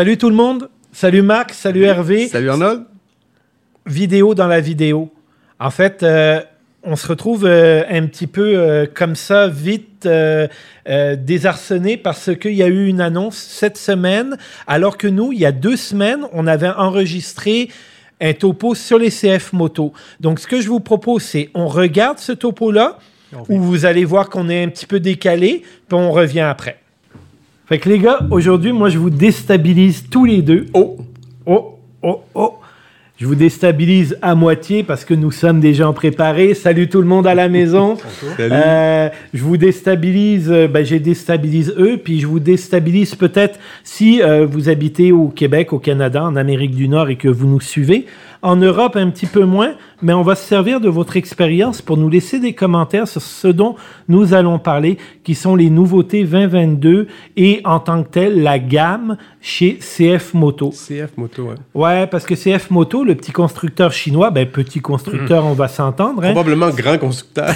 Salut tout le monde. Salut Marc. Salut Hervé. Salut Arnold. Vidéo dans la vidéo. En fait, euh, on se retrouve euh, un petit peu euh, comme ça, vite désarçonné parce qu'il y a eu une annonce cette semaine, alors que nous, il y a deux semaines, on avait enregistré un topo sur les CF moto. Donc, ce que je vous propose, c'est on regarde ce topo-là, où vous allez voir qu'on est un petit peu décalé, puis on revient après. Fait que les gars, aujourd'hui, moi, je vous déstabilise tous les deux. Oh, oh, oh, oh. Je vous déstabilise à moitié parce que nous sommes des gens préparés. Salut tout le monde à la maison. Salut. Euh, je vous déstabilise, euh, ben, je déstabilise eux, puis je vous déstabilise peut-être si euh, vous habitez au Québec, au Canada, en Amérique du Nord et que vous nous suivez. En Europe, un petit peu moins, mais on va se servir de votre expérience pour nous laisser des commentaires sur ce dont nous allons parler, qui sont les nouveautés 2022 et en tant que tel, la gamme chez CF Moto. CF Moto, ouais. Ouais, parce que CF Moto, le petit constructeur chinois, ben petit constructeur, on va s'entendre. hein. Probablement grand constructeur.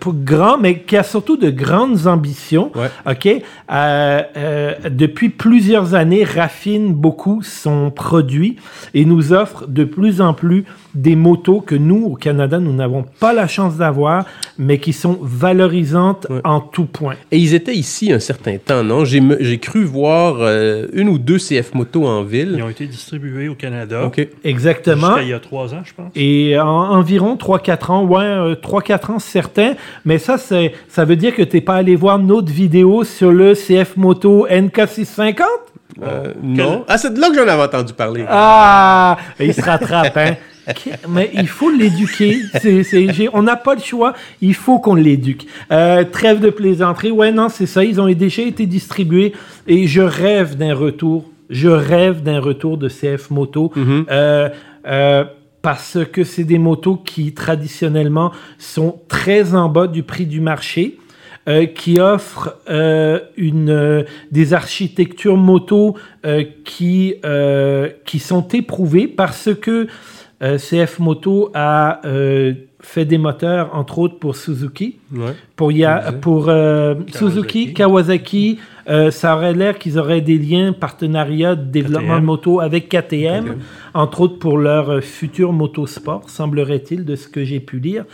Pour grand, mais qui a surtout de grandes ambitions. Ouais. OK? Euh, euh, depuis plusieurs années, raffine beaucoup son produit et nous offre de plus en plus des motos que nous, au Canada, nous n'avons pas la chance d'avoir, mais qui sont valorisantes Ouais. en tout point. Et ils étaient ici un certain temps, non? J'ai cru voir euh, une ou deux CF Moto en Ils ville. ont été distribués au Canada. OK. Exactement. Il y a trois ans, je pense. Et en, environ 3-4 ans, ouais, euh, 3-4 ans certains. Mais ça, ça veut dire que tu n'es pas allé voir notre vidéo sur le CF Moto NK650? Euh, non. Ah, c'est de là que j'en avais entendu parler. Ah! Il se rattrape, hein? Mais il faut l'éduquer. C'est, c'est- j'ai- on n'a pas le choix. Il faut qu'on l'éduque. Euh, trêve de plaisanterie. Ouais, non, c'est ça. Ils ont déjà été distribués et je rêve d'un retour. Je rêve d'un retour de CF Moto. Mhm. Euh, euh, parce que c'est des motos qui traditionnellement sont très en bas du prix du marché. Euh, qui offrent euh, une, euh, des architectures moto qui, qui sont éprouvées parce que CF Moto a fait des moteurs, entre autres pour Suzuki, Ouais. pour, Ya- pour euh, Suzuki, Kawasaki. euh, ça aurait l'air qu'ils auraient des liens, partenariats de développement KTM. de moto avec KTM, KTM. entre autres pour leur euh, futur motosport, semblerait-il, de ce que j'ai pu lire.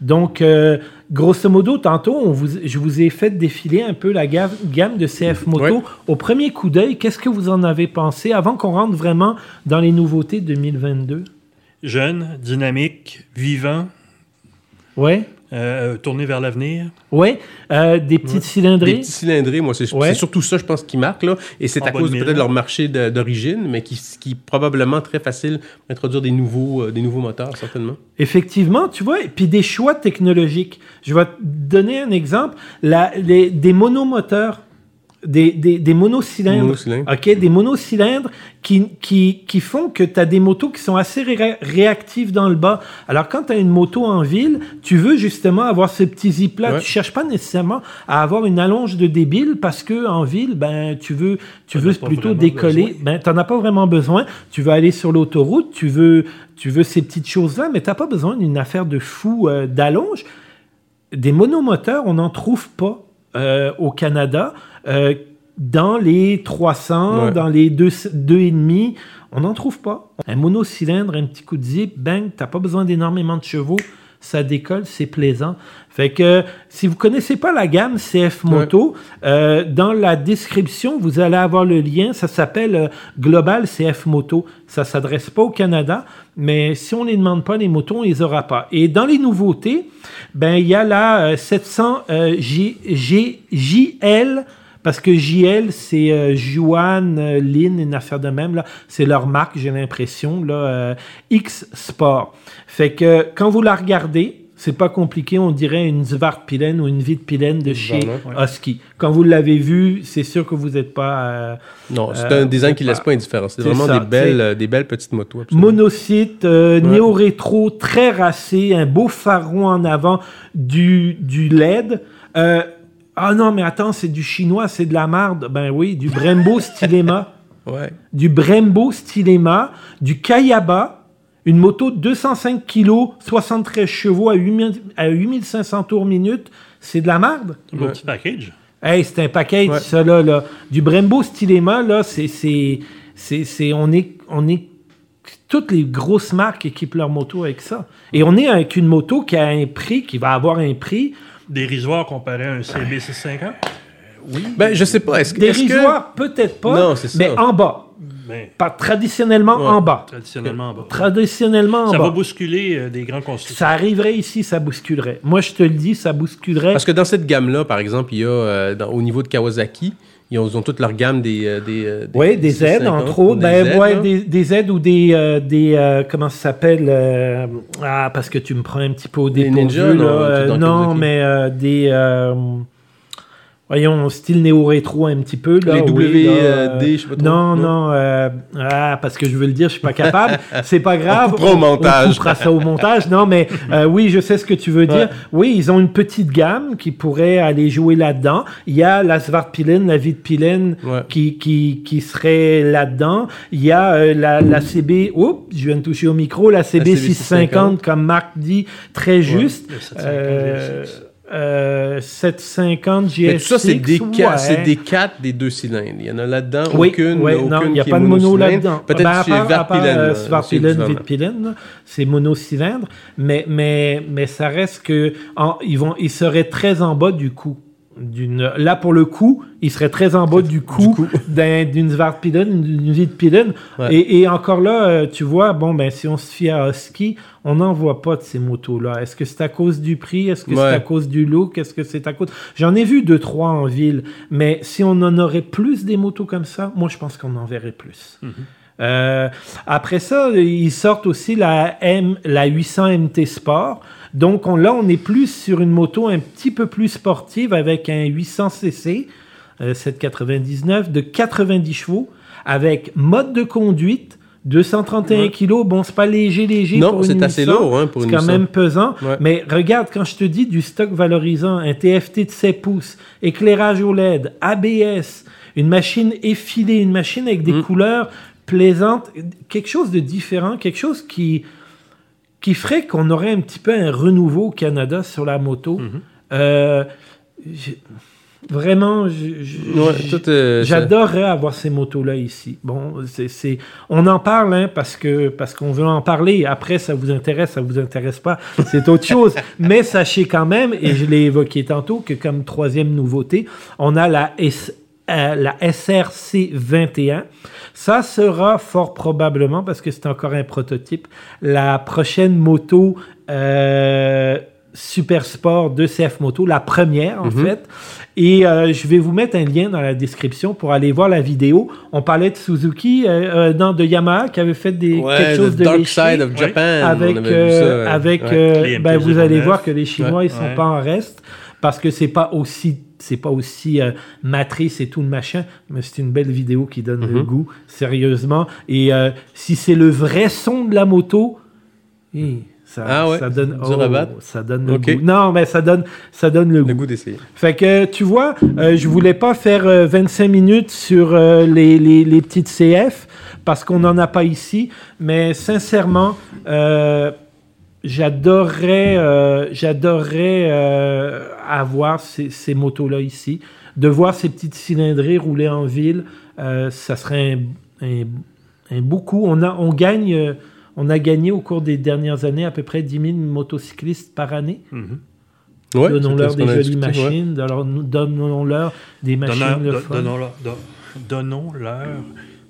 Donc, euh, grosso modo, tantôt, on vous, je vous ai fait défiler un peu la gamme, gamme de CF Moto. Ouais. Au premier coup d'œil, qu'est-ce que vous en avez pensé avant qu'on rentre vraiment dans les nouveautés 2022? Jeune, dynamique, vivant, Ouais, euh, tourné vers l'avenir. ouais, euh, des petites Des cylindrées. petits cylindrés, moi, c'est Ouais. surtout ça, je pense, qui marque, là. Et c'est à cause de peut-être mille. de leur marché d'origine, mais qui, qui est probablement très facile d'introduire des nouveaux, euh, des nouveaux moteurs, certainement. Effectivement, tu vois, et puis des choix technologiques. Je vais te donner un exemple. La- les- des monomoteurs, des, des, des monocylindres. Monocylindres. OK, des monocylindres qui, qui, qui font que tu as des motos qui sont assez ré- réactives dans le bas. Alors, quand tu as une moto en ville, tu veux justement avoir ce petit zip-là. Ouais. Tu cherches pas nécessairement à avoir une allonge de débile parce que en ville, ben, tu veux, tu veux plutôt décoller. besoin. Ben, t'en as pas vraiment besoin. Tu veux aller sur l'autoroute, tu veux, tu veux ces petites choses-là, mais t'as pas besoin d'une affaire de fou euh, d'allonge. Des monomoteurs, on n'en trouve pas euh, au Canada. Euh, dans les 300, Ouais. dans les 2,5, on n'en trouve pas. Un monocylindre, un petit coup de zip, bang, t'as pas besoin d'énormément de chevaux, ça décolle, c'est plaisant. Fait que si vous connaissez pas la gamme CF Moto, euh, dans la description, vous allez avoir le lien, ça s'appelle euh, Global CF Moto. Ça s'adresse pas au Canada, mais si on les demande pas les motos, on les aura pas. Et dans les nouveautés, ben il y a la euh, 700 euh, J, G- JL parce que JL, c'est euh, Juan, euh, Lin, une affaire de même. C'est leur marque, j'ai l'impression. là, euh, X Sport. Fait que quand vous la regardez, c'est pas compliqué, on dirait une Svartpilen ou une Vitpilen de chez Voilà, Husky. Quand vous l'avez vu, c'est sûr que vous n'êtes pas... euh, Non, c'est un design qui laisse pas- indifférent. C'est vraiment ça, des, belles, euh, des belles petites motos. absolument. Monocyte, Ouais. néo-rétro, très racé, un beau pharaon en avant, du, du LED. Ah non, mais attends, c'est du chinois, c'est de la marde. Ben oui, du Brembo Stylema. Ouais. du Brembo Stylema, du Kayaba, une moto de 205 kg, 73 chevaux à 8000 à 8500 tours minute. C'est de la marde. Un Ouais. petit package. Hey, c'est un package, Ouais. ça, là, là. Du Brembo Stylema, là, c'est, c'est, C'est, c'est, on est, on est, toutes les grosses marques équipent leur moto avec ça. Et on est avec une moto qui a un prix, qui va avoir un prix Dérisoire comparé à un CB650? Ben, je sais pas. Est-ce que. est-ce que- dérisoire, peut-être pas, Non, c'est ça. mais en bas. Ben, Pas traditionnellement Ouais. en bas. traditionnellement, bas. Traditionnellement en Ça bas. va bousculer euh, des grands constructeurs. Ça arriverait ici, ça bousculerait. Moi, je te le dis, ça bousculerait. Parce que dans cette gamme-là, par exemple, il y a, euh, dans- au niveau de Kawasaki, ils ont, ils ont toute leur gamme des. euh, des, euh, Oui, des aides, 650, entre autres. des Ben, aides, ouais, des, des aides ou des. euh, des euh, comment ça s'appelle euh, Ah, parce que tu me prends un petit peu au Des dépourvu. Ninja, non, là. Euh, mais euh, des. Euh, voyons, style néo-rétro un petit peu. Là, Les WD, euh, je sais pas trop. Non, non. euh, ah, parce que je veux le dire, je suis pas capable. C'est pas grave. coupera au montage. On coupera ça au montage. Non, mais euh, oui, je sais ce que tu veux dire. Oui, ils ont une petite gamme qui pourrait aller jouer là-dedans. Il y a la Svartpilen, la Vitpilen Ouais. qui, qui, qui serait là-dedans. Il y a euh, la, la CB, oups, je viens de toucher au micro, la CB, CB 650, comme Marc dit, très juste. 750 Euh, GSX. euh, 750 GSX. Mais tout ça, c'est des, ouais. des 4 des deux cylindres. Il y en a là-dedans, Oui, aucune, ouais, aucune non, il n'y a qui pas de mono monocylindre. là-dedans. Peut-être Ben, chez part, Verpillen. euh, c'est monocylindre, mais, mais, mais ça reste que en- ils, vont, ils seraient très en bas du coup. D'une, là, pour le coup, ils seraient très en bas du coup, d'un- d'une Svartpilen, d'une. Ouais. Et, et encore là, euh, tu vois, bon, ben, si on se fie à Husky, on n'en voit pas de ces motos-là. Est-ce que c'est à cause du prix? Est-ce que c'est à cause du look? Est-ce que c'est à cause... J'en ai vu deux, trois en ville, mais si on en aurait plus des motos comme ça, moi, je pense qu'on en verrait plus. Euh, après ça, ils sortent aussi la, M, la 800 MT Sport. Donc on, là, on est plus sur une moto un petit peu plus sportive avec un 800 cc, euh, 799 de 90 chevaux, avec mode de conduite, 231 Ouais. kg. Bon, c'est pas léger, léger. Non, c'est assez 800. lourd hein, pour C'est une quand 800. même pesant. Ouais. Mais regarde, quand je te dis du stock valorisant, un TFT de 7 pouces, éclairage OLED, ABS, une machine effilée, une machine avec des Mm. couleurs plaisantes, quelque chose de différent, quelque chose qui, qui ferait qu'on aurait un petit peu un renouveau au Canada sur la moto? Mm-hmm. Euh, vraiment, Ouais, J'adorerais avoir ces motos-là ici. Bon, c'est, c'est- on en parle hein, parce que parce qu'on veut en parler. Après, ça vous intéresse, ça vous intéresse pas, c'est autre chose. Mais sachez quand même, et je l'ai évoqué tantôt, que comme troisième nouveauté, on a la S- euh, la SRC 21. Ça sera fort probablement, parce que c'est encore un prototype, la prochaine moto euh, Super Sport de CF Moto, la première en Mhm. fait. Et euh, je vais vous mettre un lien dans la description pour aller voir la vidéo. On parlait de Suzuki, euh, euh, non, de Yamaha qui avait fait des, Ouais, quelque chose the de Dark léché Side of Japan. avec, euh, ça, ouais. avec Ouais. euh, ben, vous MT-09. allez voir que les Chinois ils sont Ouais. pas en reste parce que c'est pas aussi c'est pas aussi euh, matrice et tout le machin mais c'est une belle vidéo qui donne le Mhm. goût sérieusement et euh, si c'est le vrai son de la moto ça, Ah ouais, ça donne battre. ça donne le goût non mais ça donne ça donne le, Le goût goût d'essayer. fait que tu vois, euh, je voulais pas faire euh, 25 minutes sur euh, les, les, les petites CF parce qu'on n'en a pas ici, mais sincèrement, euh, j'adorerais euh, j'adorerais euh, avoir ces, ces motos-là ici. De voir ces petites cylindrées rouler en ville, euh, ça serait un, un, un beau coup. On a, on gagne, euh, on a gagné au cours des dernières années à peu près 10 000 motocyclistes par année. Mhm. Ouais, Donnons-leur des jolies discuté, ouais. machines, donnons- donnons-leur des machines donnons-leur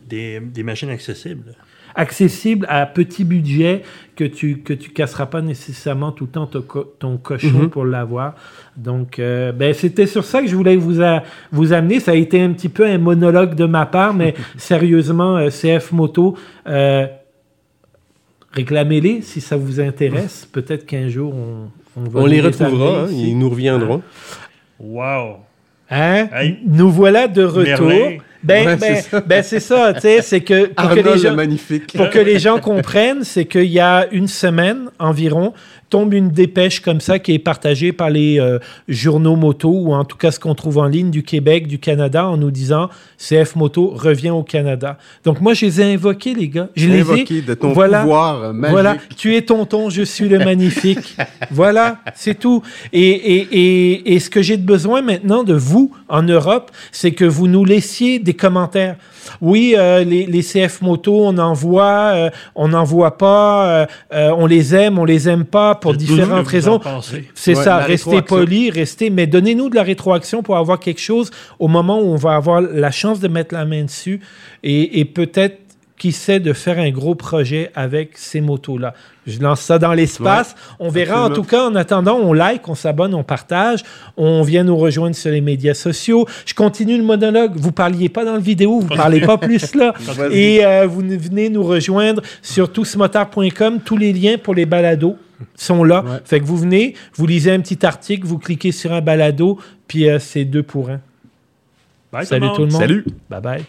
des, des machines accessibles. accessibles à petit budget que tu que tu casseras pas nécessairement tout le temps ton, co- ton cochon Mhm. pour l'avoir. Donc euh, ben c'était sur ça que je voulais vous a- vous amener. Ça a été un petit peu un monologue de ma part, mais sérieusement euh, CF Moto. euh, Réclamez-les si ça vous intéresse. Peut-être qu'un jour on, on va On les retrouvera, hein, ils nous reviendront. Wow! Hein? Hey. Nous voilà de retour. Merlin. Ben, Ouais, ben, c'est ça. ben, c'est ça, tu sais, c'est que pour que les gens, le magnifique. pour que les gens comprennent, c'est qu'il y a une semaine environ, tombe une dépêche comme ça qui est partagée par les euh, journaux moto, ou en tout cas ce qu'on trouve en ligne du Québec, du Canada, en nous disant CF Moto revient au Canada. Donc moi, je les ai invoqués, les gars. Je les ai Invoqué de ton voilà, pouvoir magique. Voilà, tu es tonton, je suis le magnifique. voilà, c'est tout. Et, et, et, et ce que j'ai de besoin maintenant de vous en Europe, c'est que vous nous laissiez des commentaires. Oui, euh, les, les CF Moto, on en voit, euh, on n'en voit pas, euh, euh, on les aime, on les aime pas pour différentes raisons. C'est Ouais, ça, restez poli, restez, mais donnez-nous de la rétroaction pour avoir quelque chose au moment où on va avoir la chance de mettre la main dessus et, et peut-être, qui sait, de faire un gros projet avec ces motos-là. Je lance ça dans l'espace. on verra. En tout cas, en attendant, on like, on s'abonne, on partage. On vient nous rejoindre sur les médias sociaux. Je continue le monologue. Vous parliez pas dans le vidéo, vous parlez pas plus là. Et euh, vous venez nous rejoindre sur tousmotard.com. Tous les liens pour les balados sont là. Ouais. Fait que vous venez, vous lisez un petit article, vous cliquez sur un balado, puis euh, c'est deux pour un. Bye, Salut tout le monde. Salut! Bye bye.